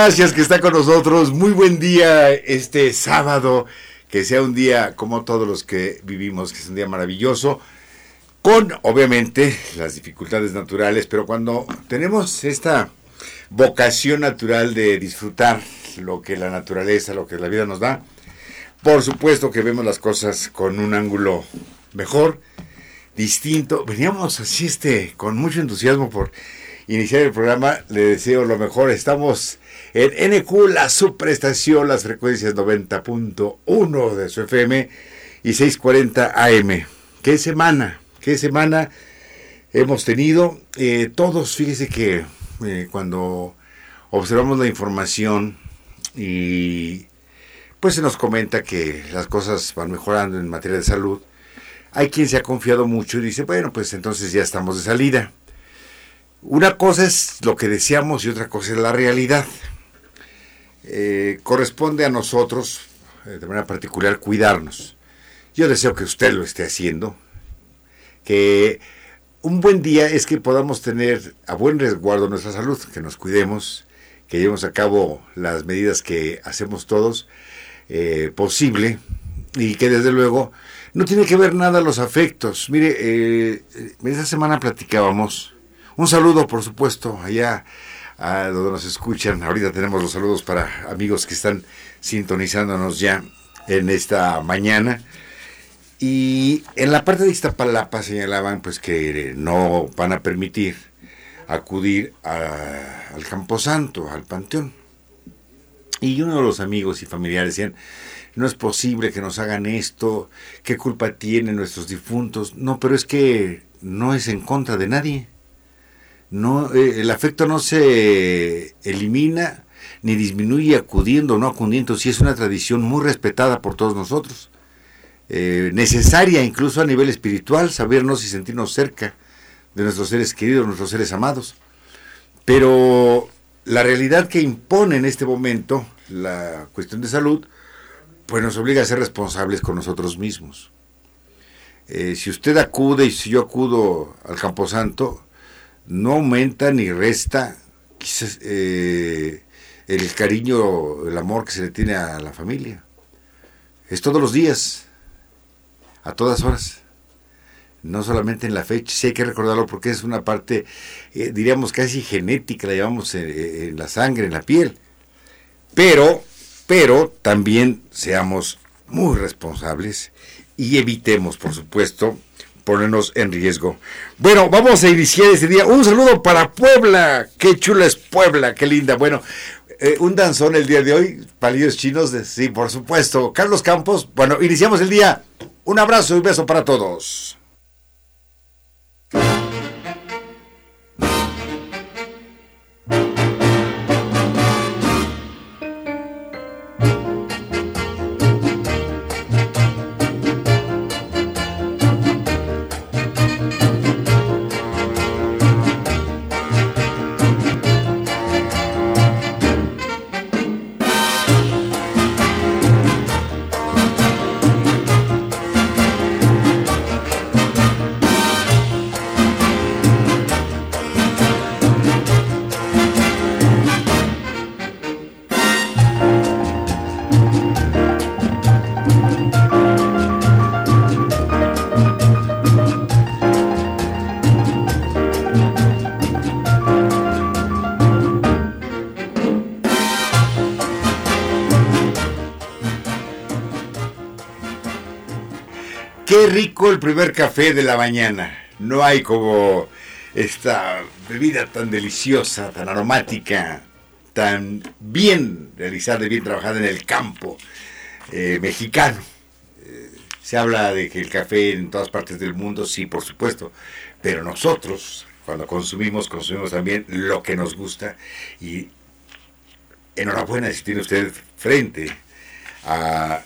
Gracias que está con nosotros. Muy buen día este sábado. Que sea un día como todos los que vivimos, que es un día maravilloso. Con, obviamente, las dificultades naturales, pero cuando tenemos esta vocación natural de disfrutar lo que la naturaleza, lo que la vida nos da, por supuesto que vemos las cosas con un ángulo mejor, distinto. Veníamos así este con mucho entusiasmo por iniciar el programa. Le deseo lo mejor. Estamos en NQ, la subprestación, las frecuencias 90.1 de su FM y 640 AM. ¿Qué semana? ¿Qué semana hemos tenido? Eh, todos, fíjese que eh, cuando observamos la información y pues se nos comenta que las cosas van mejorando en materia de salud, hay quien se ha confiado mucho y dice, bueno, pues entonces ya estamos de salida. Una cosa es lo que deseamos y otra cosa es la realidad. Eh, corresponde a nosotros, eh, de manera particular, cuidarnos. Yo deseo que usted lo esté haciendo, que un buen día es que podamos tener a buen resguardo nuestra salud, que nos cuidemos, que llevemos a cabo las medidas que hacemos todos eh, posible y que desde luego no tiene que ver nada los afectos. Mire, eh, esa semana platicábamos. Un saludo, por supuesto, allá a donde nos escuchan. Ahorita tenemos los saludos para amigos que están sintonizándonos ya en esta mañana. Y en la parte de Iztapalapa señalaban pues que no van a permitir acudir al Camposanto, al Panteón. Y uno de los amigos y familiares decían, no es posible que nos hagan esto, qué culpa tienen nuestros difuntos. No, pero es que no es en contra de nadie. No, eh, el afecto no se elimina ni disminuye acudiendo o no acudiendo, si es una tradición muy respetada por todos nosotros. Eh, necesaria incluso a nivel espiritual, sabernos y sentirnos cerca de nuestros seres queridos, nuestros seres amados. Pero la realidad que impone en este momento la cuestión de salud, pues nos obliga a ser responsables con nosotros mismos. Eh, si usted acude y si yo acudo al Camposanto, no aumenta ni resta quizás, eh, el cariño, el amor que se le tiene a la familia. Es todos los días, a todas horas. No solamente en la fecha, sí hay que recordarlo porque es una parte, eh, diríamos, casi genética, la llevamos en la sangre, en la piel. Pero, pero también seamos muy responsables y evitemos, por supuesto, ponernos en riesgo. Bueno, vamos a iniciar este día. Un saludo para Puebla. Qué chula es Puebla, qué linda. Bueno, eh, un danzón el día de hoy, palillos chinos, de, sí, por supuesto. Carlos Campos, bueno, iniciamos el día. Un abrazo y un beso para todos. El primer café de la mañana. No hay como esta bebida tan deliciosa, tan aromática, tan bien realizada y bien trabajada en el campo eh, mexicano. Eh, se habla de que el café en todas partes del mundo, sí, por supuesto, pero nosotros, cuando consumimos, consumimos también lo que nos gusta y enhorabuena si tiene usted frente a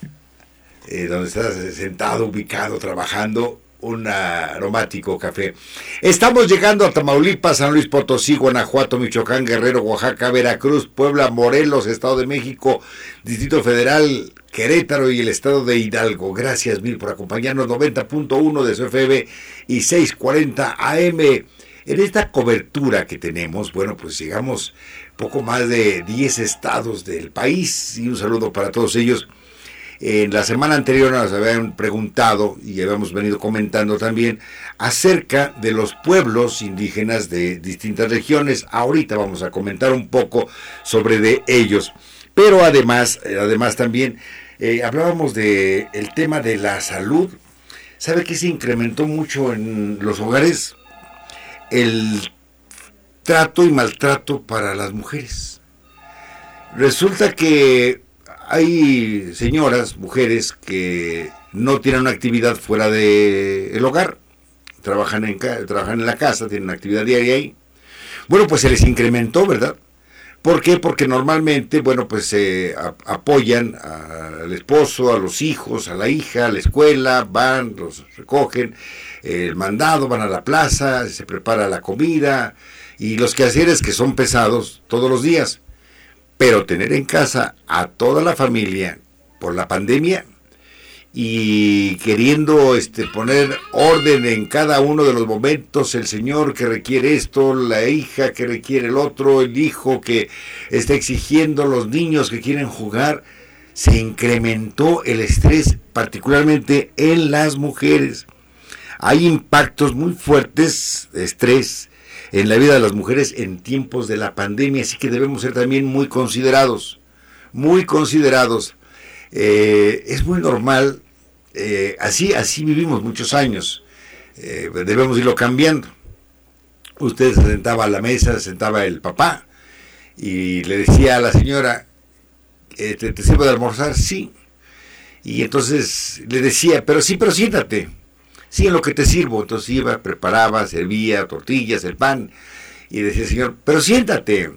eh, donde estás sentado, ubicado, trabajando, un aromático café. Estamos llegando a Tamaulipas, San Luis Potosí, Guanajuato, Michoacán, Guerrero, Oaxaca, Veracruz, Puebla, Morelos, Estado de México, Distrito Federal, Querétaro y el Estado de Hidalgo. Gracias mil por acompañarnos. 90.1 de su FM y 640 AM. En esta cobertura que tenemos, bueno, pues llegamos poco más de 10 estados del país y un saludo para todos ellos. En la semana anterior nos habían preguntado y habíamos venido comentando también acerca de los pueblos indígenas de distintas regiones. Ahorita vamos a comentar un poco sobre de ellos. Pero además, eh, además también eh, hablábamos de el tema de la salud. ¿Sabe que se incrementó mucho en los hogares? El trato y maltrato para las mujeres. Resulta que hay señoras, mujeres que no tienen una actividad fuera del el hogar, trabajan en, trabajan en la casa, tienen una actividad diaria ahí. Bueno, pues se les incrementó, ¿verdad? ¿Por qué? Porque normalmente, bueno, pues se apoyan al esposo, a los hijos, a la hija, a la escuela, van, los recogen, el mandado, van a la plaza, se prepara la comida y los quehaceres que son pesados todos los días. Pero tener en casa a toda la familia por la pandemia y queriendo este, poner orden en cada uno de los momentos, el señor que requiere esto, la hija que requiere el otro, el hijo que está exigiendo, los niños que quieren jugar, se incrementó el estrés, particularmente en las mujeres. Hay impactos muy fuertes de estrés en la vida de las mujeres en tiempos de la pandemia, así que debemos ser también muy considerados, muy considerados. Eh, es muy normal, eh, así, así vivimos muchos años, eh, debemos irlo cambiando. Usted se sentaba a la mesa, se sentaba el papá y le decía a la señora, ¿te, te sirvo de almorzar? Sí. Y entonces le decía, pero sí, pero siéntate sí, en lo que te sirvo. Entonces iba, preparaba, servía tortillas, el pan, y decía, señor, pero siéntate.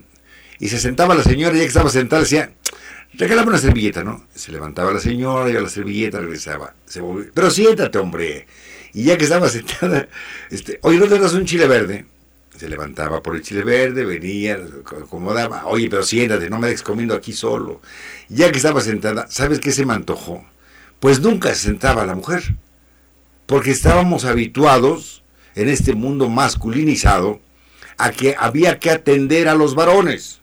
Y se sentaba la señora, ya que estaba sentada, decía, regálame una servilleta, ¿no? Se levantaba la señora, y a la servilleta regresaba. Se pero siéntate, hombre. Y ya que estaba sentada, este, oye, ¿no te das un chile verde? Se levantaba por el chile verde, venía, acomodaba, oye, pero siéntate, no me dejes comiendo aquí solo. Ya que estaba sentada, ¿sabes qué se me antojó? Pues nunca se sentaba la mujer porque estábamos habituados en este mundo masculinizado a que había que atender a los varones.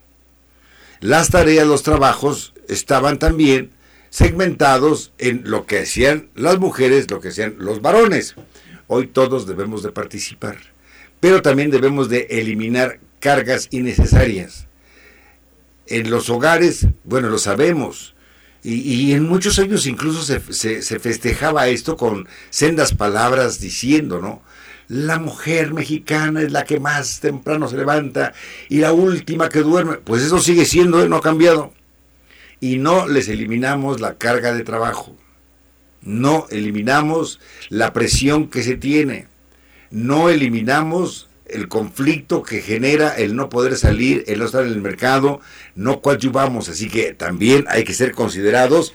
Las tareas, los trabajos estaban también segmentados en lo que hacían las mujeres, lo que hacían los varones. Hoy todos debemos de participar, pero también debemos de eliminar cargas innecesarias. En los hogares, bueno, lo sabemos, y, en muchos años incluso se, se, festejaba esto con sendas palabras diciendo, ¿no? La mujer mexicana es la que más temprano se levanta y la última que duerme. Pues eso sigue siendo, ¿eh? no ha cambiado. Y no les eliminamos la carga de trabajo. No eliminamos la presión que se tiene. No eliminamos el conflicto que genera el no poder salir, el no estar en el mercado, no coadyuvamos, así que también hay que ser considerados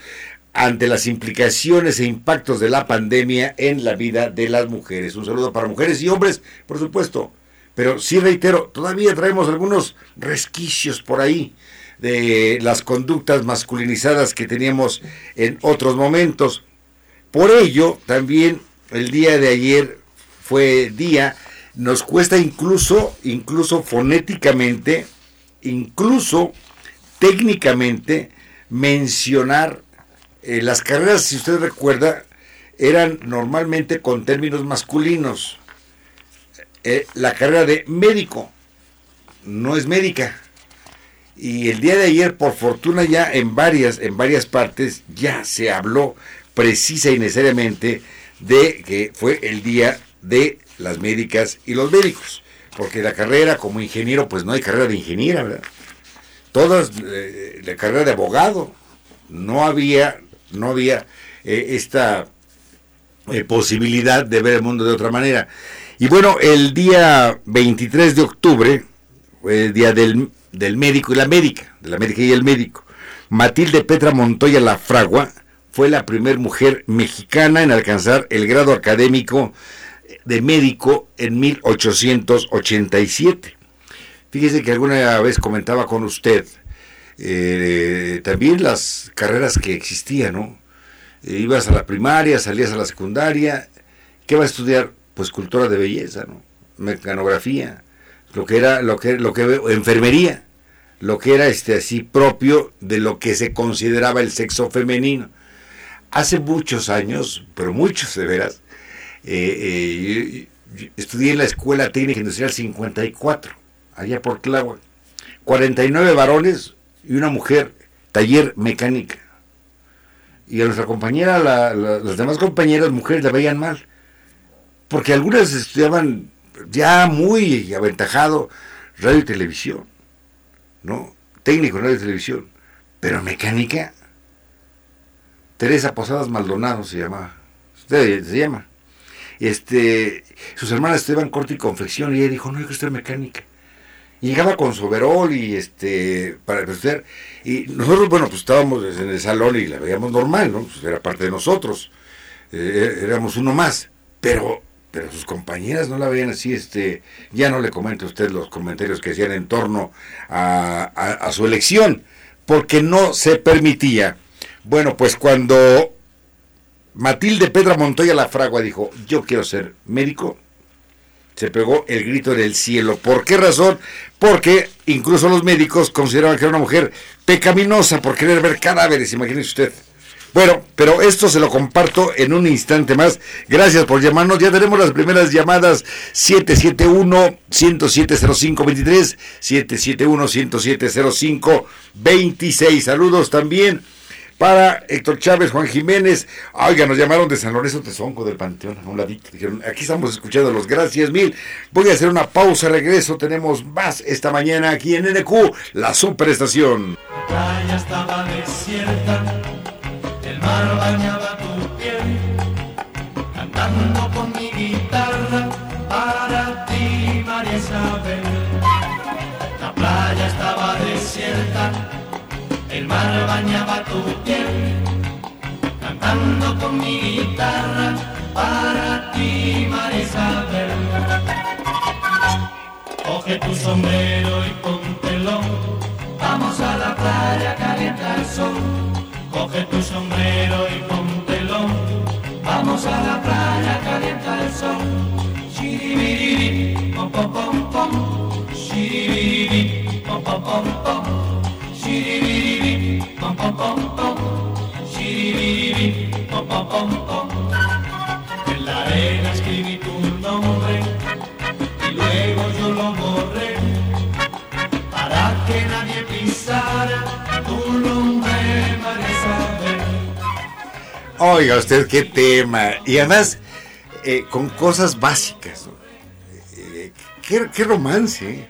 ante las implicaciones e impactos de la pandemia en la vida de las mujeres. Un saludo para mujeres y hombres, por supuesto. Pero sí reitero, todavía traemos algunos resquicios por ahí de las conductas masculinizadas que teníamos en otros momentos. Por ello, también el día de ayer fue día nos cuesta incluso, incluso fonéticamente, incluso técnicamente, mencionar eh, las carreras, si usted recuerda, eran normalmente con términos masculinos. Eh, la carrera de médico no es médica. Y el día de ayer, por fortuna, ya en varias, en varias partes, ya se habló precisa y necesariamente de que fue el día de las médicas y los médicos, porque la carrera como ingeniero, pues no hay carrera de ingeniera, ¿verdad? Todas, eh, la carrera de abogado, no había, no había eh, esta eh, posibilidad de ver el mundo de otra manera. Y bueno, el día 23 de octubre, fue el día del, del médico y la médica, de la médica y el médico. Matilde Petra Montoya La Fragua fue la primera mujer mexicana en alcanzar el grado académico de médico en 1887. Fíjese que alguna vez comentaba con usted eh, también las carreras que existían, ¿no? Eh, ibas a la primaria, salías a la secundaria, ¿qué va a estudiar? Pues cultura de belleza, ¿no? Mecanografía, lo que era, lo que, lo que enfermería, lo que era este así propio de lo que se consideraba el sexo femenino. Hace muchos años, pero muchos de veras, eh, eh, estudié en la Escuela Técnica Industrial 54, allá por Tláhuac. 49 varones y una mujer, taller mecánica. Y a nuestra compañera, las demás compañeras mujeres la veían mal, porque algunas estudiaban ya muy aventajado radio y televisión, ¿no? Técnico en radio y televisión, pero mecánica. Teresa Posadas Maldonado se llamaba, usted se llama. Este, sus hermanas estudiaban corte y confección y ella dijo, no, yo quiero estudiar mecánica. Y llegaba con su overol y este, para estudiar. Y nosotros, bueno, pues estábamos en el salón y la veíamos normal, ¿no? Pues era parte de nosotros. Eh, éramos uno más. Pero pero sus compañeras no la veían así, este, ya no le comento a usted los comentarios que hacían en torno a, su elección, porque no se permitía. Bueno, pues cuando Matilde Pedra Montoya La Fragua dijo, yo quiero ser médico, se pegó el grito del cielo. ¿Por qué razón? Porque incluso los médicos consideraban que era una mujer pecaminosa por querer ver cadáveres, imagínese usted. Bueno, pero esto se lo comparto en un instante más. Gracias por llamarnos. Ya tenemos las primeras llamadas 771-107-0523, 771-107-0526. Saludos también para Héctor Chávez, Juan Jiménez. Oiga, nos llamaron de San Lorenzo Tezonco del Panteón, a un ladito. Dijeron, aquí estamos escuchando los gracias mil. Voy a hacer una pausa, regreso. Tenemos más esta mañana aquí en NQ, la superestación. La estaba desierta mar bañaba tu piel, cantando con mi guitarra bañaba tu piel, cantando con mi guitarra para ti, María Isabel. Coge tu sombrero y póntelo, vamos a la playa, calienta el sol Coge tu sombrero y póntelo, vamos a la playa, calienta el sol. Shiribiribi, pom pom pom pom, shiribiribi, pom pom pom pom, En la arena escribí tu nombre y luego yo lo borré para que nadie pisara tu nombre, María Oiga usted, qué tema. Y además, eh, con cosas básicas. Eh, qué, romance.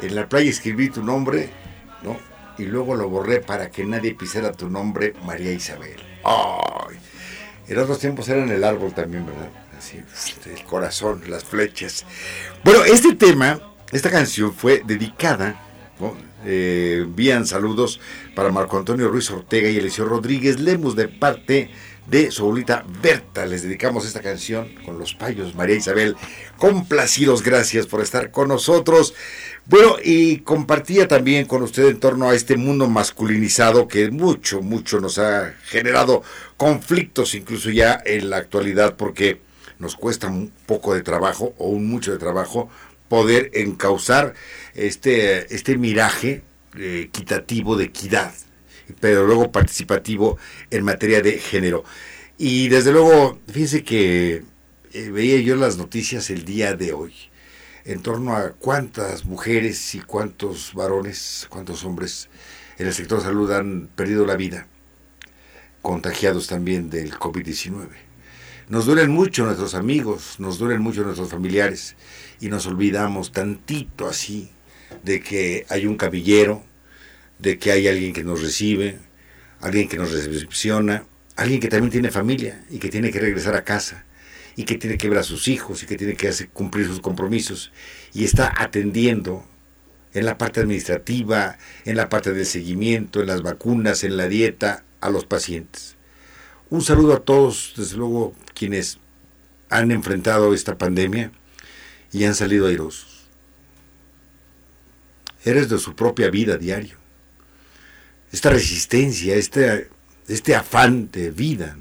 En la playa escribí tu nombre, ¿no? Y luego lo borré para que nadie pisara tu nombre, María Isabel. Ay. En otros tiempos era en el árbol también, ¿verdad? Así, el corazón, las flechas. Bueno, este tema, esta canción fue dedicada eh, envían saludos para Marco Antonio Ruiz Ortega y Eliseo Rodríguez Lemus de parte su abuelita Berta. Les dedicamos esta canción con los payos, María Isabel. Complacidos, gracias por estar con nosotros. Bueno, y compartía también con usted en torno a este mundo masculinizado que mucho, mucho nos ha generado conflictos, incluso ya en la actualidad, porque nos cuesta un poco de trabajo o un mucho de trabajo poder encauzar este, este miraje eh, equitativo de equidad, pero luego participativo en materia de género. Y desde luego, fíjense que eh, veía yo las noticias el día de hoy en torno a cuántas mujeres y cuántos varones, cuántos hombres en el sector salud han perdido la vida, contagiados también del COVID-19. Nos duelen mucho nuestros amigos, nos duelen mucho nuestros familiares y nos olvidamos tantito así de que hay un cabillero, de que hay alguien que nos recibe, alguien que nos recepciona, alguien que también tiene familia y que tiene que regresar a casa y que tiene que ver a sus hijos y que tiene que hacer, cumplir sus compromisos y está atendiendo en la parte administrativa, en la parte del seguimiento, en las vacunas, en la dieta a los pacientes. Un saludo a todos, desde luego, quienes han enfrentado esta pandemia y han salido airosos. Eres de su propia vida diario. Esta resistencia, este, este afán de vida,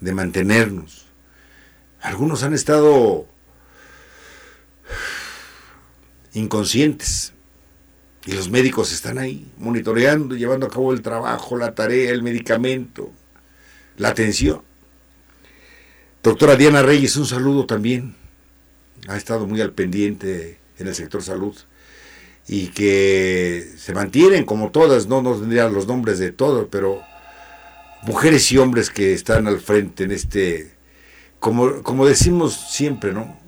de mantenernos. Algunos han estado inconscientes, Y los médicos están ahí, monitoreando, llevando a cabo el trabajo, la tarea, el medicamento, la atención. Doctora Diana Reyes, un saludo también. Ha estado muy al pendiente en el sector salud y que se mantienen como todas, no nos tendrían los nombres de todos, pero mujeres y hombres que están al frente en este, como, como decimos siempre, ¿no?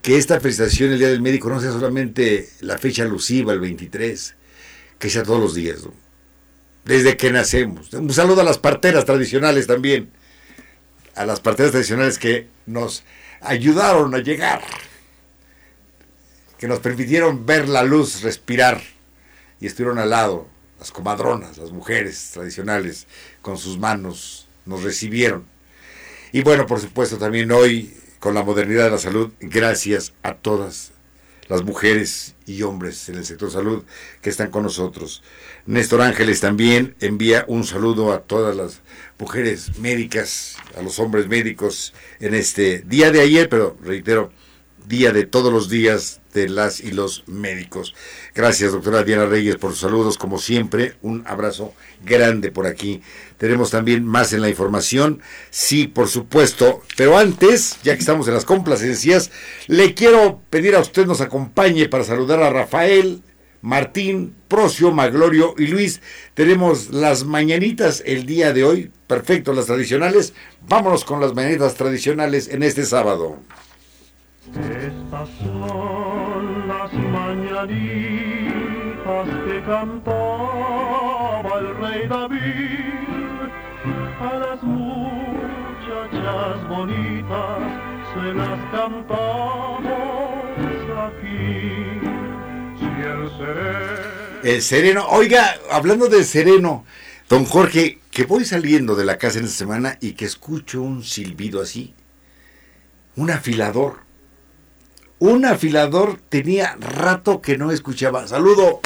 Que esta felicitación el Día del Médico no sea solamente la fecha alusiva, el 23, que sea todos los días, ¿no? Desde que nacemos. Un saludo a las parteras tradicionales también, a las parteras tradicionales que nos ayudaron a llegar que nos permitieron ver la luz, respirar, y estuvieron al lado, las comadronas, las mujeres tradicionales, con sus manos, nos recibieron. Y bueno, por supuesto, también hoy, con la modernidad de la salud, gracias a todas las mujeres y hombres en el sector salud que están con nosotros. Néstor Ángeles también envía un saludo a todas las mujeres médicas, a los hombres médicos en este día de ayer, pero reitero, día de todos los días de las y los médicos. Gracias, doctora Diana Reyes, por sus saludos, como siempre. Un abrazo grande por aquí. Tenemos también más en la información. Sí, por supuesto. Pero antes, ya que estamos en las complacencias, le quiero pedir a usted nos acompañe para saludar a Rafael, Martín, Procio, Maglorio y Luis. Tenemos las mañanitas el día de hoy. Perfecto, las tradicionales. Vámonos con las mañanitas tradicionales en este sábado. Estas son las mañanitas que cantaba el rey David. A las muchachas bonitas se las cantamos aquí. Si el sereno... El sereno, oiga, hablando del sereno, don Jorge, que voy saliendo de la casa en esta semana y que escucho un silbido así, un afilador un afilador tenía rato que no escuchaba. Saludo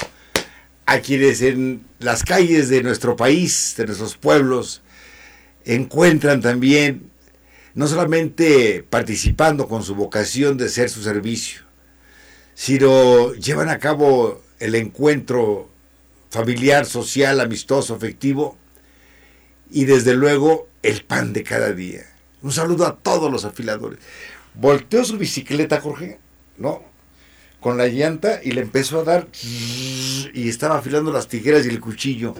a quienes en las calles de nuestro país, de nuestros pueblos, encuentran también, no solamente participando con su vocación de ser su servicio, sino llevan a cabo el encuentro familiar, social, amistoso, afectivo y desde luego el pan de cada día. Un saludo a todos los afiladores. Volteó su bicicleta, Jorge, ¿no? Con la llanta y le empezó a dar y estaba afilando las tijeras y el cuchillo.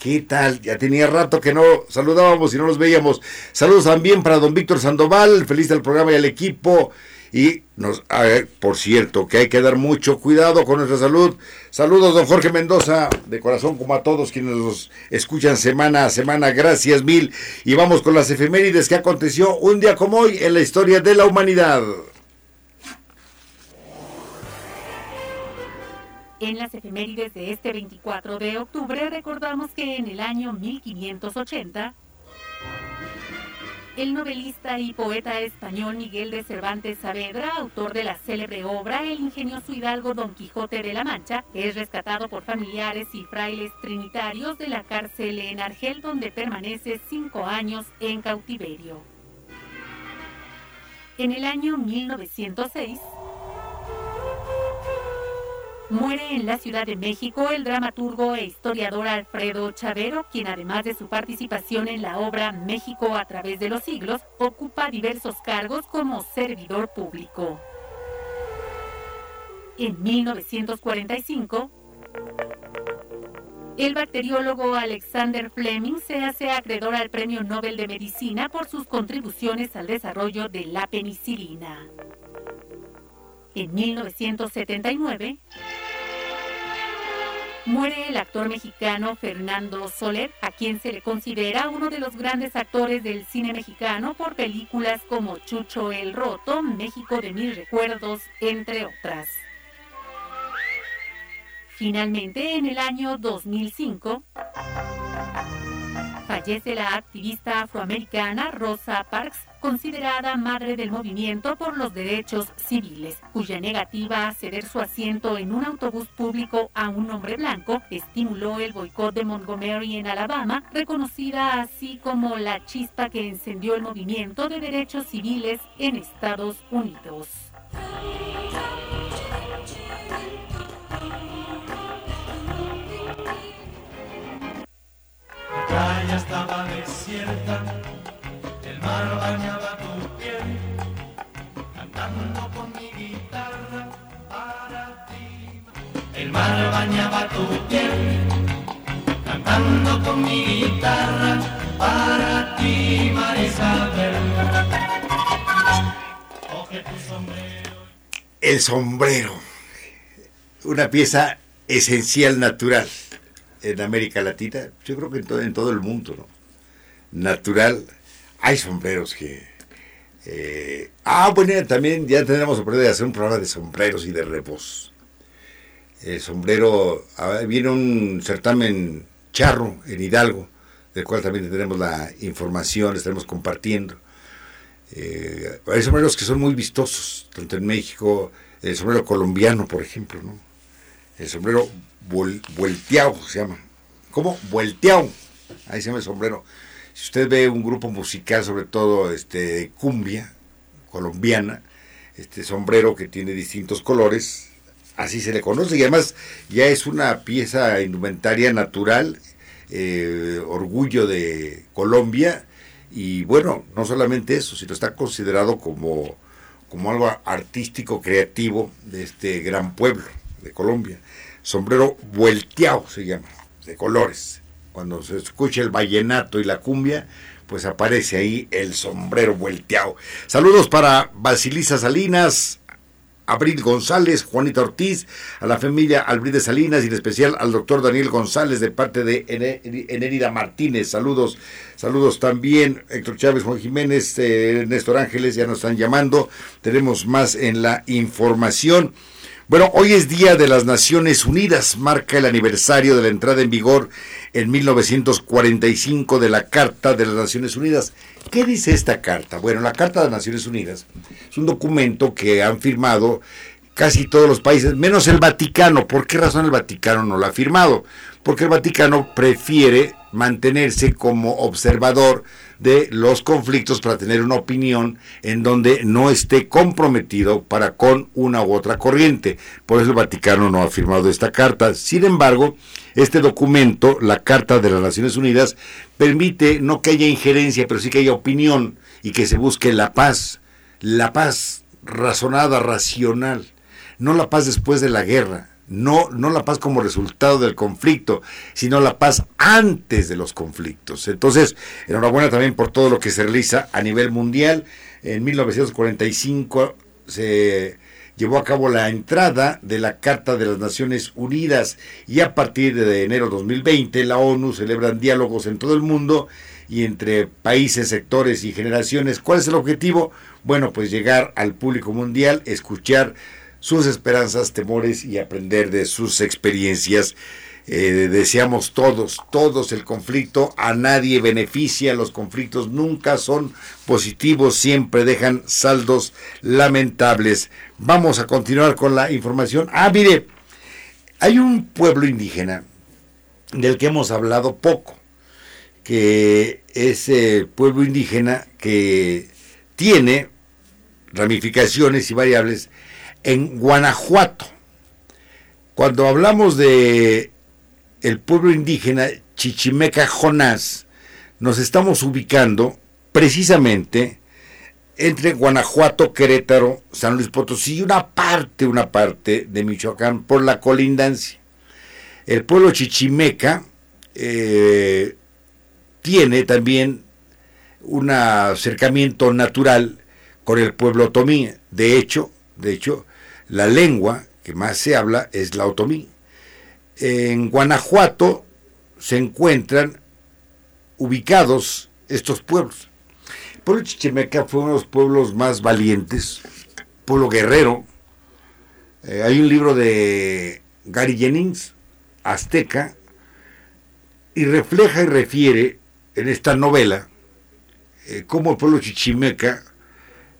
¿Qué tal? Ya tenía rato que no saludábamos y no nos veíamos. Saludos también para don Víctor Sandoval, feliz del programa y al equipo. Y nos, por cierto, que hay que dar mucho cuidado con nuestra salud. Saludos, don Jorge Mendoza, de corazón como a todos quienes nos escuchan semana a semana. Gracias mil. Y vamos con las efemérides que aconteció un día como hoy en la historia de la humanidad. En las efemérides de este 24 de octubre recordamos que en el año 1580, el novelista y poeta español Miguel de Cervantes Saavedra, autor de la célebre obra El ingenioso hidalgo Don Quijote de la Mancha, es rescatado por familiares y frailes trinitarios de la cárcel en Argel, donde permanece cinco años en cautiverio. En el año 1906, Muere en la Ciudad de México el dramaturgo e historiador Alfredo Chavero, quien además de su participación en la obra México a través de los siglos, ocupa diversos cargos como servidor público. En 1945, el bacteriólogo Alexander Fleming se hace acreedor al Premio Nobel de Medicina por sus contribuciones al desarrollo de la penicilina. En 1979, muere el actor mexicano Fernando Soler, a quien se le considera uno de los grandes actores del cine mexicano por películas como Chucho el Roto, México de Mil Recuerdos, entre otras. Finalmente, en el año 2005, fallece la activista afroamericana Rosa Parks, considerada madre del movimiento por los derechos civiles, cuya negativa a ceder su asiento en un autobús público a un hombre blanco estimuló el boicot de Montgomery en Alabama, reconocida así como la chispa que encendió el movimiento de derechos civiles en Estados Unidos. La estaba desierta mar bañaba tu piel, cantando con mi guitarra para ti. El mar bañaba tu piel, cantando con mi guitarra para ti, María Isabel. Coge tu sombrero. El sombrero. Una pieza esencial natural en América Latina. Yo creo que en todo, en todo el mundo, ¿no? Natural. Hay sombreros que. eh, ah, bueno, también ya tenemos oportunidad de hacer un programa de sombreros y de repos. El sombrero. ah, viene un certamen charro en Hidalgo, del cual también tenemos la información, estaremos compartiendo. Eh, hay sombreros que son muy vistosos, tanto en México, el sombrero colombiano, por ejemplo, ¿no? El sombrero vuel- vuelteado se llama. ¿Cómo? Vuelteado. Ahí se llama el sombrero. Si usted ve un grupo musical, sobre todo este cumbia colombiana, este sombrero que tiene distintos colores, así se le conoce y además ya es una pieza indumentaria natural, eh, orgullo de Colombia y bueno, no solamente eso, sino está considerado como, como algo artístico, creativo de este gran pueblo de Colombia. Sombrero vuelteado se llama, de colores. Cuando se escucha el vallenato y la cumbia, pues aparece ahí el sombrero volteado. Saludos para Basilisa Salinas, Abril González, Juanita Ortiz, a la familia Albride Salinas y en especial al doctor Daniel González de parte de Ene- Enérida Martínez. Saludos, saludos también Héctor Chávez, Juan Jiménez, eh, Néstor Ángeles, ya nos están llamando. Tenemos más en la información. Bueno, hoy es Día de las Naciones Unidas, marca el aniversario de la entrada en vigor en 1945 de la Carta de las Naciones Unidas. ¿Qué dice esta carta? Bueno, la Carta de las Naciones Unidas es un documento que han firmado casi todos los países, menos el Vaticano. ¿Por qué razón el Vaticano no lo ha firmado? Porque el Vaticano prefiere mantenerse como observador de los conflictos para tener una opinión en donde no esté comprometido para con una u otra corriente. Por eso el Vaticano no ha firmado esta carta. Sin embargo, este documento, la Carta de las Naciones Unidas, permite no que haya injerencia, pero sí que haya opinión y que se busque la paz. La paz razonada, racional. No la paz después de la guerra. No, no la paz como resultado del conflicto, sino la paz antes de los conflictos. Entonces, enhorabuena también por todo lo que se realiza a nivel mundial. En 1945 se llevó a cabo la entrada de la Carta de las Naciones Unidas y a partir de enero 2020 la ONU celebra diálogos en todo el mundo y entre países, sectores y generaciones. ¿Cuál es el objetivo? Bueno, pues llegar al público mundial, escuchar sus esperanzas, temores y aprender de sus experiencias. Eh, deseamos todos, todos el conflicto, a nadie beneficia, los conflictos nunca son positivos, siempre dejan saldos lamentables. Vamos a continuar con la información. Ah, mire, hay un pueblo indígena del que hemos hablado poco, que es el pueblo indígena que tiene ramificaciones y variables en Guanajuato. Cuando hablamos de el pueblo indígena Chichimeca Jonás, nos estamos ubicando precisamente entre Guanajuato, Querétaro, San Luis Potosí y una parte, una parte de Michoacán por la colindancia. El pueblo Chichimeca eh, tiene también un acercamiento natural con el pueblo otomí. De hecho, de hecho, la lengua que más se habla es la otomí. En Guanajuato se encuentran ubicados estos pueblos. El pueblo Chichimeca fue uno de los pueblos más valientes, pueblo guerrero. Eh, hay un libro de Gary Jennings, azteca, y refleja y refiere en esta novela eh, cómo el pueblo Chichimeca,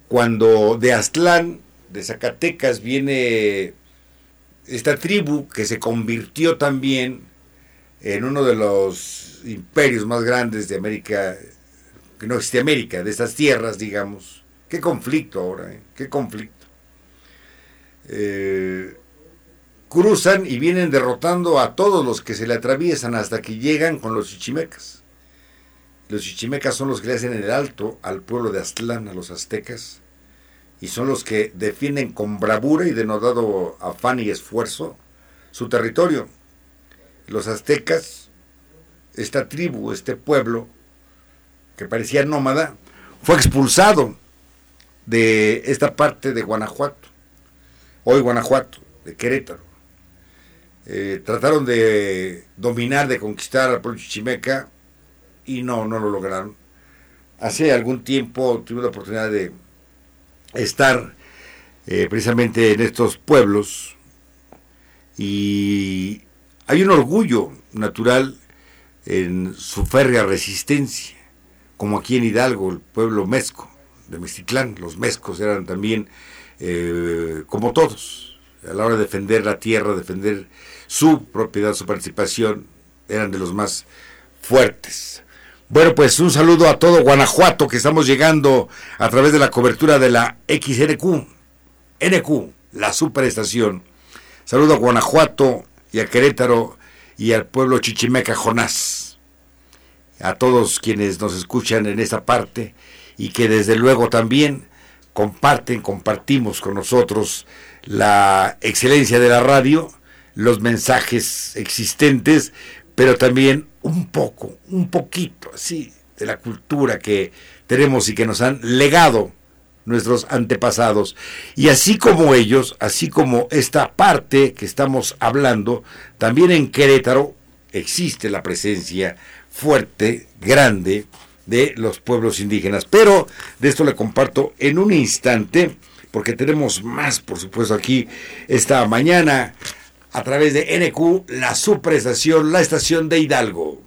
cuando de Aztlán, de Zacatecas, viene esta tribu que se convirtió también en uno de los imperios más grandes de América, que no existe América, de estas tierras, digamos. Qué conflicto ahora, ¿eh? qué conflicto. Eh, cruzan y vienen derrotando a todos los que se le atraviesan hasta que llegan con los chichimecas. Los chichimecas son los que le hacen el alto al pueblo de Aztlán, a los aztecas, y son los que defienden con bravura y denodado afán y esfuerzo su territorio. Los aztecas, esta tribu, este pueblo, que parecía nómada, fue expulsado de esta parte de Guanajuato, hoy Guanajuato, de Querétaro. Eh, trataron de dominar, de conquistar al pueblo chichimeca y no, no lo lograron. Hace algún tiempo tuve la oportunidad de estar eh, precisamente en estos pueblos y hay un orgullo natural en su férrea resistencia, como aquí en Hidalgo, el pueblo mezco de Mestitlán, los mezcos eran también eh, como todos, a la hora de defender la tierra, defender su propiedad, su participación, eran de los más fuertes. Bueno, pues un saludo a todo Guanajuato que estamos llegando a través de la cobertura de la XNQ, NQ, la superestación. Saludo a Guanajuato y a Querétaro y al pueblo Chichimeca Jonás. A todos quienes nos escuchan en esta parte y que desde luego también comparten, compartimos con nosotros la excelencia de la radio, los mensajes existentes, pero también un poco, un poquito así de la cultura que tenemos y que nos han legado nuestros antepasados. Y así como ellos, así como esta parte que estamos hablando, también en Querétaro existe la presencia fuerte, grande, de los pueblos indígenas. Pero de esto le comparto en un instante, porque tenemos más, por supuesto, aquí esta mañana a través de NQ, la superestación, la estación de Hidalgo.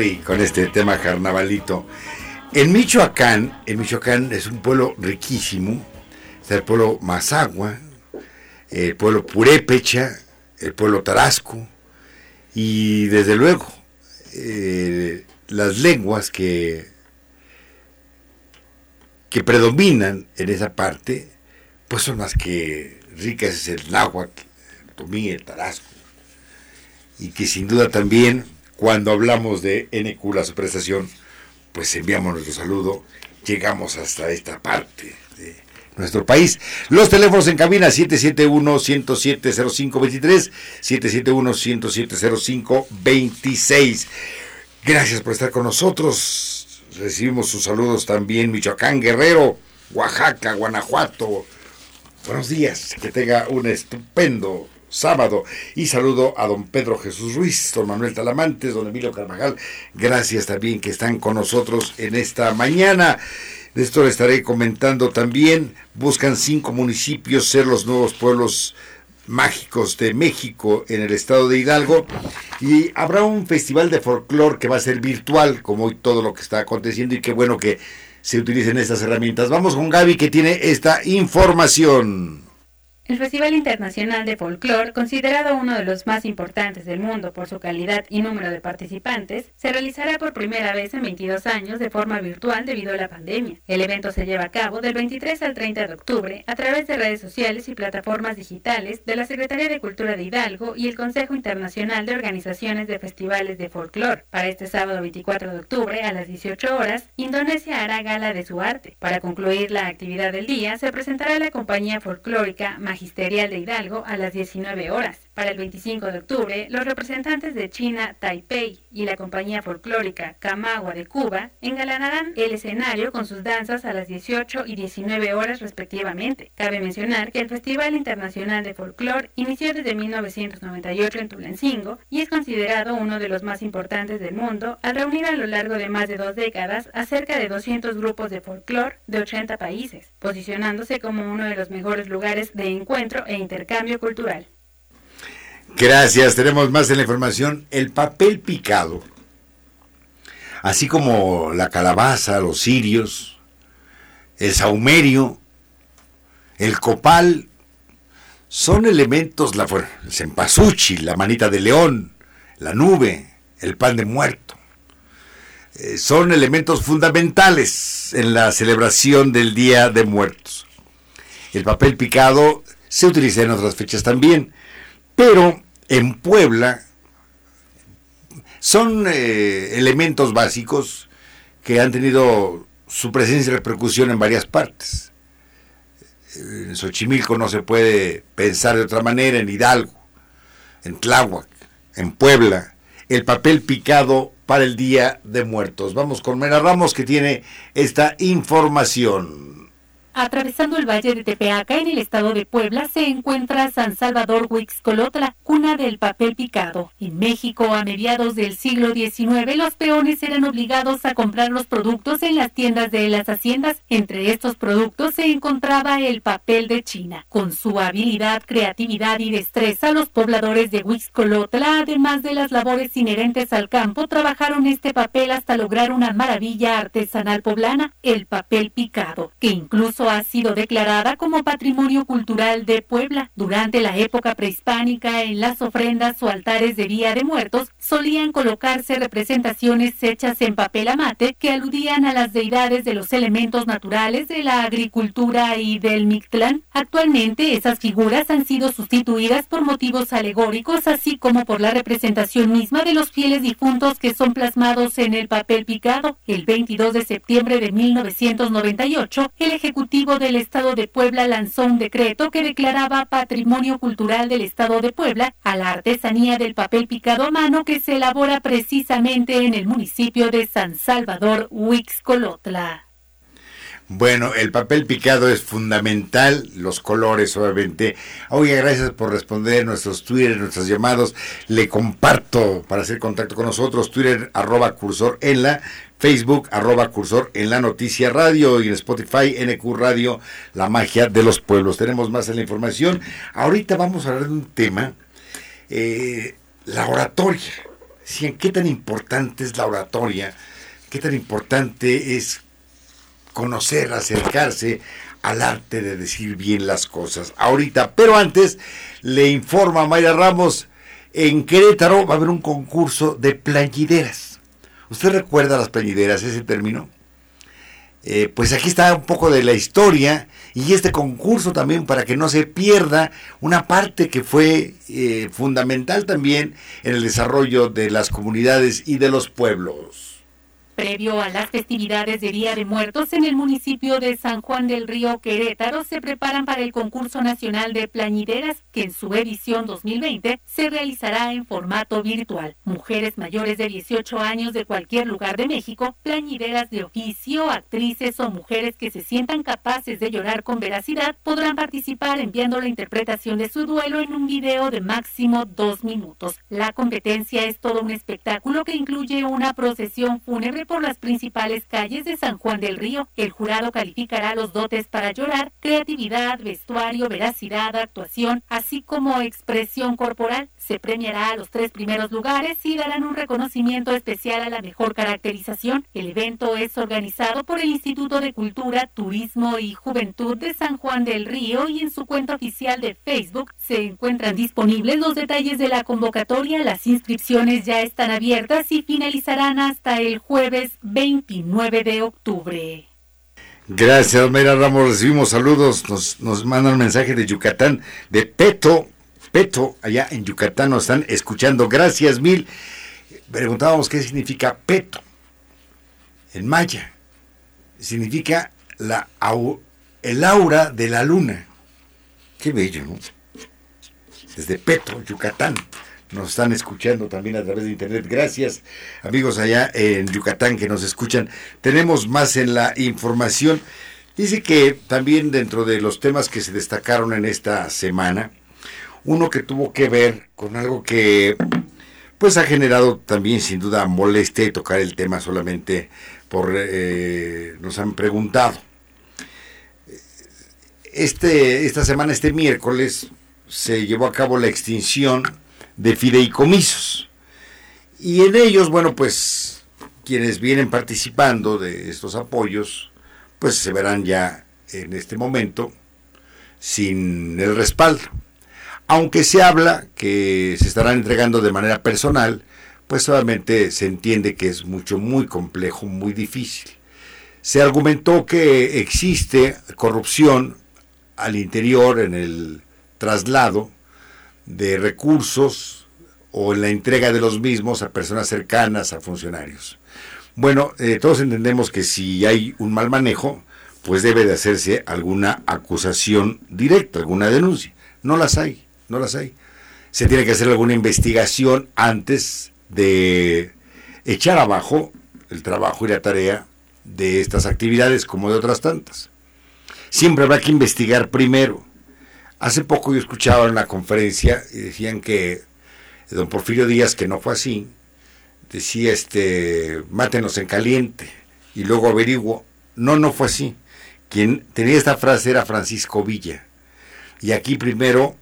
Moscori con este tema carnavalito. En Michoacán, en Michoacán es un pueblo riquísimo, está el pueblo Mazagua, el pueblo Purépecha, el pueblo Tarasco, y desde luego eh, las lenguas que, que predominan en esa parte, pues son más que ricas, es el náhuatl, el tomí, el tarasco, y que sin duda también cuando hablamos de NQ, la superestación, pues enviamos nuestro saludo, llegamos hasta esta parte de nuestro país. Los teléfonos en cabina 771-107-0523, 771-107-0526. Gracias por estar con nosotros. Recibimos sus saludos también Michoacán, Guerrero, Oaxaca, Guanajuato. Buenos días, que tenga un estupendo sábado. Y saludo a don Pedro Jesús Ruiz, don Manuel Talamantes, don Emilio Carvajal. Gracias también que están con nosotros en esta mañana. De esto le estaré comentando también. Buscan cinco municipios ser los nuevos pueblos mágicos de México en el estado de Hidalgo y habrá un festival de folclore que va a ser virtual como hoy todo lo que está aconteciendo y qué bueno que se utilicen estas herramientas. Vamos con Gaby que tiene esta información. El Festival Internacional de Folclore, considerado uno de los más importantes del mundo por su calidad y número de participantes, se realizará por primera vez en 22 años de forma virtual debido a la pandemia. El evento se lleva a cabo del 23 al 30 de octubre a través de redes sociales y plataformas digitales de la Secretaría de Cultura de Hidalgo y el Consejo Internacional de Organizaciones de Festivales de Folclore. Para este sábado 24 de octubre a las 18 horas, Indonesia hará gala de su arte. Para concluir la actividad del día, se presentará la compañía folclórica Magisterial de Hidalgo a las 19 horas. Para el 25 de octubre, los representantes de China, Taipei y la compañía folclórica Camagua de Cuba engalanarán el escenario con sus danzas a las 18 y 19 horas respectivamente. Cabe mencionar que el Festival Internacional de Folclor inició desde 1998 en Tulancingo y es considerado uno de los más importantes del mundo al reunir a lo largo de más de dos décadas a cerca de 200 grupos de folclor de 80 países, posicionándose como uno de los mejores lugares de encuentro e intercambio cultural. Gracias, tenemos más en la información. El papel picado, así como la calabaza, los cirios, el saumerio, el copal, son elementos, la, el la manita de león, la nube, el pan de muerto. Eh, son elementos fundamentales en la celebración del Día de Muertos. El papel picado se utiliza en otras fechas también, pero en Puebla son eh, elementos básicos que han tenido su presencia y repercusión en varias partes. En Xochimilco no se puede pensar de otra manera, en Hidalgo, en Tláhuac, en Puebla, el papel picado para el Día de Muertos. Vamos con Mena Ramos que tiene esta información. Atravesando el valle de Tepeaca, en el estado de Puebla, se encuentra San Salvador Huixcolotla, cuna del papel picado. En México, a mediados del siglo XIX, los peones eran obligados a comprar los productos en las tiendas de las haciendas. Entre estos productos se encontraba el papel de China. Con su habilidad, creatividad y destreza, los pobladores de Huixcolotla, además de las labores inherentes al campo, trabajaron este papel hasta lograr una maravilla artesanal poblana, el papel picado, que incluso ha sido declarada como Patrimonio Cultural de Puebla. Durante la época prehispánica, en las ofrendas o altares de Día de Muertos, solían colocarse representaciones hechas en papel amate que aludían a las deidades de los elementos naturales de la agricultura y del Mictlán. Actualmente, esas figuras han sido sustituidas por motivos alegóricos, así como por la representación misma de los fieles difuntos que son plasmados en el papel picado. El 22 de septiembre de 1998, el Ejecutivo del Estado de Puebla lanzó un decreto que declaraba Patrimonio Cultural del Estado de Puebla a la artesanía del papel picado a mano que se elabora precisamente en el municipio de San Salvador, Huixcolotla. Bueno, el papel picado es fundamental, los colores obviamente. Oye, gracias por responder nuestros Twitter, nuestros llamados. Le comparto para hacer contacto con nosotros, Twitter arroba cursor en Facebook, arroba cursor en la noticia radio y en Spotify, NQ Radio, la magia de los pueblos. Tenemos más en la información. Ahorita vamos a hablar de un tema, eh, la oratoria. ¿Qué tan importante es la oratoria? ¿Qué tan importante es conocer, acercarse al arte de decir bien las cosas? Ahorita, pero antes, le informa Mayra Ramos, en Querétaro va a haber un concurso de plañideras ¿Usted recuerda las plañideras, ese término? Eh, pues aquí está un poco de la historia y este concurso también para que no se pierda una parte que fue eh, fundamental también en el desarrollo de las comunidades y de los pueblos. Previo a las festividades de Día de Muertos en el municipio de San Juan del Río Querétaro se preparan para el concurso nacional de plañideras que en su edición 2020 se realizará en formato virtual. Mujeres mayores de 18 años de cualquier lugar de México, plañideras de oficio, actrices o mujeres que se sientan capaces de llorar con veracidad podrán participar enviando la interpretación de su duelo en un video de máximo dos minutos. La competencia es todo un espectáculo que incluye una procesión fúnebre por las principales calles de San Juan del Río. El jurado calificará los dotes para llorar, creatividad, vestuario, veracidad, actuación, así como expresión corporal. Se premiará a los tres primeros lugares y darán un reconocimiento especial a la mejor caracterización. El evento es organizado por el Instituto de Cultura, Turismo y Juventud de San Juan del Río y en su cuenta oficial de Facebook se encuentran disponibles los detalles de la convocatoria. Las inscripciones ya están abiertas y finalizarán hasta el jueves 29 de octubre. Gracias, Mayra Ramos. Recibimos saludos. Nos, nos mandan un mensaje de Yucatán, de Peto. Peto, allá en Yucatán nos están escuchando. Gracias mil. Preguntábamos qué significa Peto. En maya. Significa la, el aura de la luna. Qué bello, ¿no? Desde Petro, Yucatán. Nos están escuchando también a través de internet. Gracias, amigos allá en Yucatán que nos escuchan. Tenemos más en la información. Dice que también dentro de los temas que se destacaron en esta semana, uno que tuvo que ver con algo que pues ha generado también sin duda molestia tocar el tema solamente por eh, nos han preguntado. Este, esta semana, este miércoles, se llevó a cabo la extinción de fideicomisos. Y en ellos, bueno, pues quienes vienen participando de estos apoyos, pues se verán ya en este momento sin el respaldo. Aunque se habla que se estarán entregando de manera personal, pues solamente se entiende que es mucho, muy complejo, muy difícil. Se argumentó que existe corrupción al interior en el traslado de recursos o en la entrega de los mismos a personas cercanas a funcionarios. Bueno, eh, todos entendemos que si hay un mal manejo, pues debe de hacerse alguna acusación directa, alguna denuncia. No las hay no las hay. Se tiene que hacer alguna investigación antes de echar abajo el trabajo y la tarea de estas actividades como de otras tantas. Siempre habrá que investigar primero. Hace poco yo escuchaba en una conferencia y decían que don Porfirio Díaz, que no fue así, decía, este, mátenos en caliente y luego averiguo. No, no fue así. Quien tenía esta frase era Francisco Villa. Y aquí primero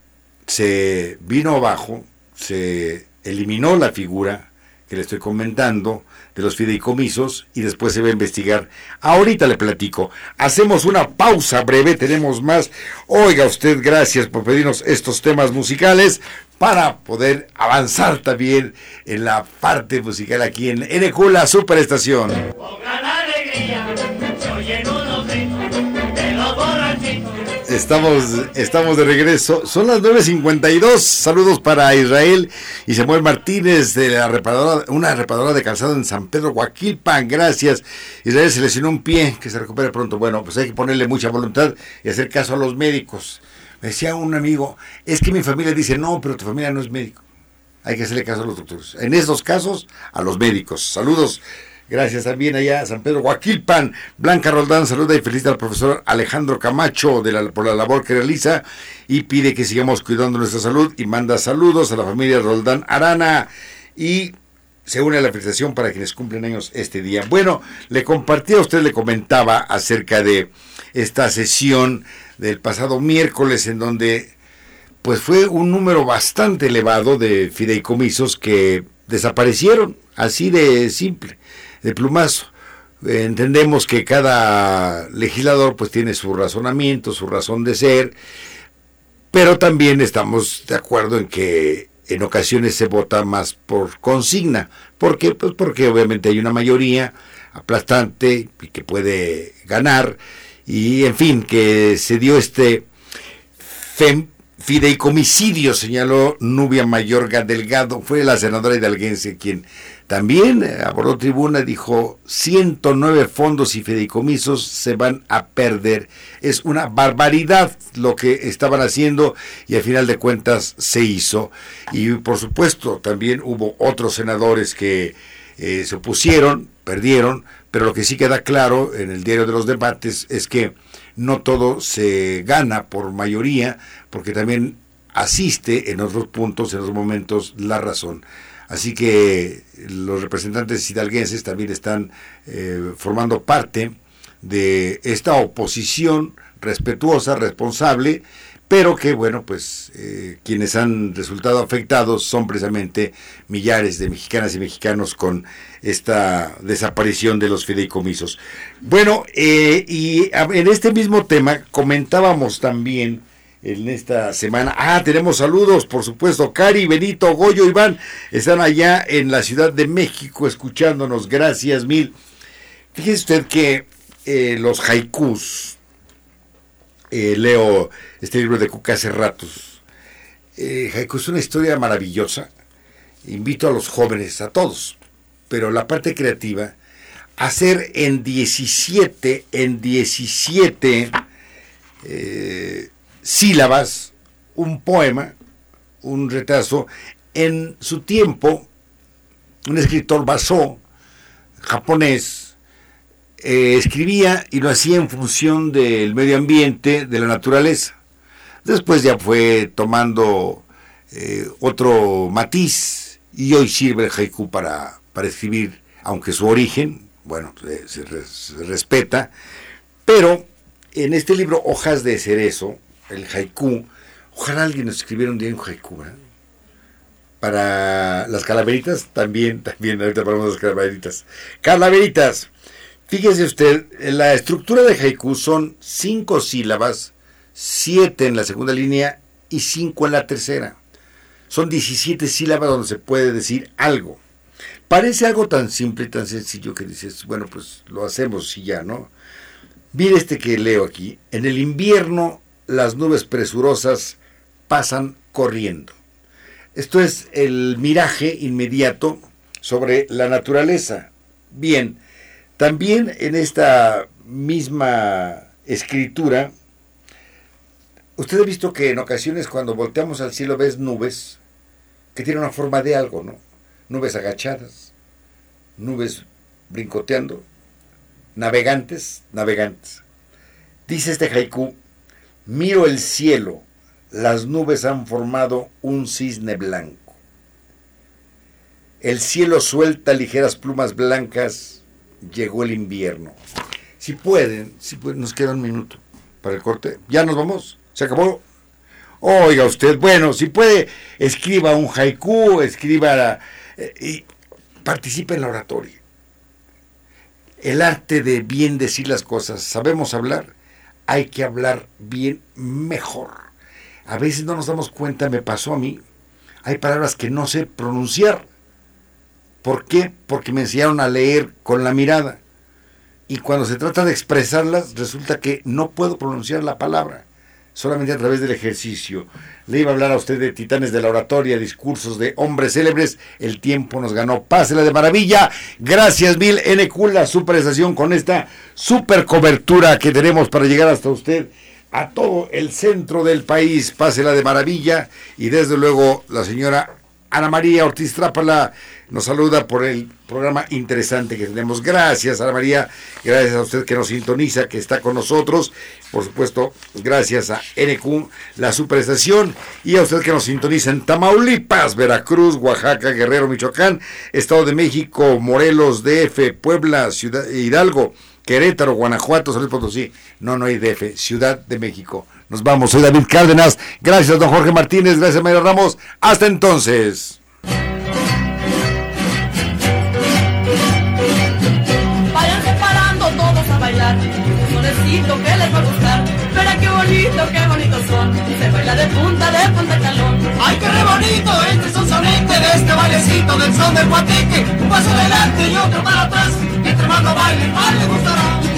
se vino abajo, se eliminó la figura que le estoy comentando de los fideicomisos y después se va a investigar. Ahorita le platico. Hacemos una pausa breve, tenemos más. Oiga usted, gracias por pedirnos estos temas musicales para poder avanzar también en la parte musical aquí en NQ, la superestación. Estamos, estamos de regreso. Son las 9.52. Saludos para Israel y Samuel Martínez de la reparadora, una reparadora de calzado en San Pedro, Guaquilpan. Gracias. Israel se lesionó un pie, que se recupere pronto. Bueno, pues hay que ponerle mucha voluntad y hacer caso a los médicos. Me decía un amigo, es que mi familia dice, no, pero tu familia no es médico. Hay que hacerle caso a los doctores. En estos casos, a los médicos. Saludos. Gracias también allá a San Pedro Guaquilpan. Blanca Roldán saluda y felicita al profesor Alejandro Camacho de la, por la labor que realiza y pide que sigamos cuidando nuestra salud y manda saludos a la familia Roldán Arana y se une a la felicitación para quienes cumplen años este día. Bueno, le compartí a usted, le comentaba acerca de esta sesión del pasado miércoles en donde pues fue un número bastante elevado de fideicomisos que desaparecieron, así de simple de plumazo. Entendemos que cada legislador pues tiene su razonamiento, su razón de ser, pero también estamos de acuerdo en que en ocasiones se vota más por consigna. ¿Por qué? Pues porque obviamente hay una mayoría aplastante y que puede ganar y en fin, que se dio este fideicomicidio, señaló Nubia Mayorga Delgado, fue la senadora hidalguense quien también eh, abordó tribuna, dijo 109 fondos y fideicomisos se van a perder. Es una barbaridad lo que estaban haciendo y al final de cuentas se hizo. Y por supuesto también hubo otros senadores que eh, se opusieron, perdieron, pero lo que sí queda claro en el diario de los debates es que no todo se gana por mayoría, porque también asiste en otros puntos, en otros momentos, la razón. Así que los representantes hidalguenses también están eh, formando parte de esta oposición respetuosa, responsable, pero que, bueno, pues eh, quienes han resultado afectados son precisamente millares de mexicanas y mexicanos con esta desaparición de los fideicomisos. Bueno, eh, y en este mismo tema comentábamos también en esta semana. Ah, tenemos saludos, por supuesto. Cari, Benito, Goyo, Iván, están allá en la Ciudad de México escuchándonos. Gracias mil. Fíjese usted que eh, los haikus, eh, leo este libro de Cuca hace ratos. Eh, haiku es una historia maravillosa. Invito a los jóvenes, a todos, pero la parte creativa, hacer en 17, en 17 eh, sílabas, un poema, un retraso. En su tiempo, un escritor basó, japonés, eh, escribía y lo hacía en función del medio ambiente, de la naturaleza. Después ya fue tomando eh, otro matiz y hoy sirve el haiku para, para escribir, aunque su origen, bueno, se, se res- se respeta, pero en este libro Hojas de Cerezo, el haiku, ojalá alguien escribiera un día un haiku, ¿verdad? Para las calaveritas, también, también, ahorita hablamos de las calaveritas. Calaveritas, fíjese usted, la estructura de haiku son cinco sílabas, siete en la segunda línea y cinco en la tercera. Son 17 sílabas donde se puede decir algo. Parece algo tan simple y tan sencillo que dices, bueno, pues lo hacemos y ya, ¿no? Mire este que leo aquí. En el invierno las nubes presurosas pasan corriendo. Esto es el miraje inmediato sobre la naturaleza. Bien, también en esta misma escritura, usted ha visto que en ocasiones cuando volteamos al cielo ves nubes que tienen una forma de algo, ¿no? Nubes agachadas, nubes brincoteando, navegantes, navegantes. Dice este haiku, miro el cielo, las nubes han formado un cisne blanco. El cielo suelta ligeras plumas blancas, llegó el invierno. Si pueden, si pueden, nos queda un minuto para el corte. ¿Ya nos vamos? ¿Se acabó? Oiga usted, bueno, si puede, escriba un haiku, escriba eh, y participe en la oratoria. El arte de bien decir las cosas. ¿Sabemos hablar? Hay que hablar bien mejor. A veces no nos damos cuenta, me pasó a mí, hay palabras que no sé pronunciar. ¿Por qué? Porque me enseñaron a leer con la mirada. Y cuando se trata de expresarlas, resulta que no puedo pronunciar la palabra, solamente a través del ejercicio. Le iba a hablar a usted de titanes de la oratoria, discursos de hombres célebres. El tiempo nos ganó. Pásela de maravilla. Gracias mil, NQ, la superestación con esta super cobertura que tenemos para llegar hasta usted a todo el centro del país. Pásela de maravilla. Y desde luego la señora Ana María Ortiz Trápala nos saluda por el programa interesante que tenemos. Gracias, Ana María. Gracias a usted que nos sintoniza, que está con nosotros. Por supuesto, gracias a NQ, la superestación, y a usted que nos sintoniza en Tamaulipas, Veracruz, Oaxaca, Guerrero, Michoacán, Estado de México, Morelos, DF, Puebla, Ciudad Hidalgo, Querétaro, Guanajuato, San Luis Potosí. No, no hay DF, Ciudad de México. Nos vamos, soy David Cárdenas. Gracias, don Jorge Martínez. Gracias, María Ramos. Hasta entonces. Vayan separando todos a bailar. Un solecito que les va a gustar. Verá qué bonito, qué bonitos son. Se baila de punta, de punta a talón. Ay, qué re bonito este sonsonete de este bailecito del son del guateque. Un paso adelante y otro para atrás. Entre más lo baile, más le gustará.